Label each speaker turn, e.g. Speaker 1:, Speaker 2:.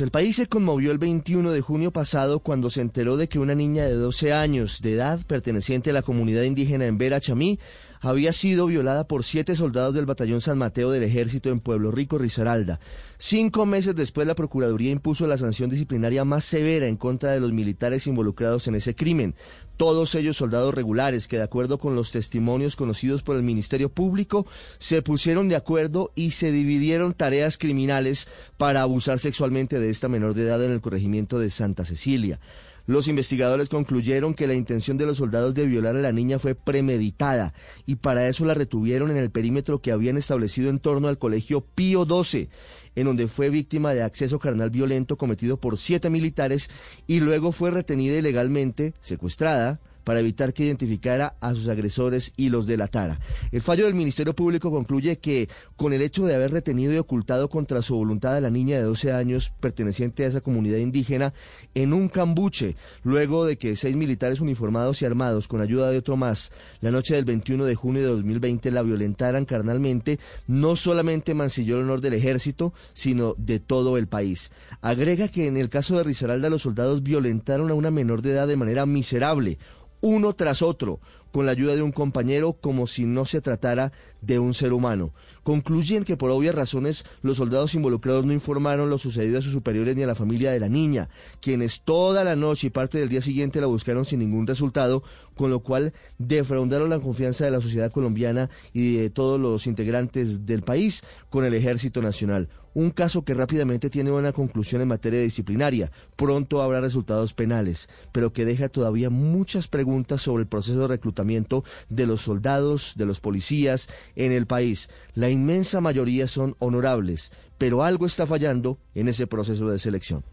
Speaker 1: El país se conmovió el 21 de junio pasado cuando se enteró de que una niña de 12 años de edad, perteneciente a la comunidad indígena en Vera Chamí, había sido violada por siete soldados del batallón San Mateo del Ejército en Pueblo Rico, Risaralda. Cinco meses después, la Procuraduría impuso la sanción disciplinaria más severa en contra de los militares involucrados en ese crimen. Todos ellos soldados regulares que, de acuerdo con los testimonios conocidos por el Ministerio Público, se pusieron de acuerdo y se dividieron tareas criminales para abusar sexualmente de esta menor de edad en el corregimiento de Santa Cecilia. Los investigadores concluyeron que la intención de los soldados de violar a la niña fue premeditada y para eso la retuvieron en el perímetro que habían establecido en torno al colegio Pío XII, en donde fue víctima de acceso carnal violento cometido por siete militares y luego fue retenida ilegalmente, secuestrada, para evitar que identificara a sus agresores y los delatara. El fallo del Ministerio Público concluye que con el hecho de haber retenido y ocultado contra su voluntad a la niña de 12 años perteneciente a esa comunidad indígena en un cambuche, luego de que seis militares uniformados y armados con ayuda de otro más, la noche del 21 de junio de 2020 la violentaran carnalmente, no solamente mancilló el honor del ejército, sino de todo el país. Agrega que en el caso de Risaralda los soldados violentaron a una menor de edad de manera miserable, uno tras otro, con la ayuda de un compañero como si no se tratara de un ser humano. Concluyen que por obvias razones los soldados involucrados no informaron lo sucedido a sus superiores ni a la familia de la niña, quienes toda la noche y parte del día siguiente la buscaron sin ningún resultado, con lo cual defraudaron la confianza de la sociedad colombiana y de todos los integrantes del país con el Ejército Nacional. Un caso que rápidamente tiene una conclusión en materia disciplinaria. Pronto habrá resultados penales, pero que deja todavía muchas preguntas sobre el proceso de reclutamiento de los soldados, de los policías en el país. La inmensa mayoría son honorables, pero algo está fallando en ese proceso de selección.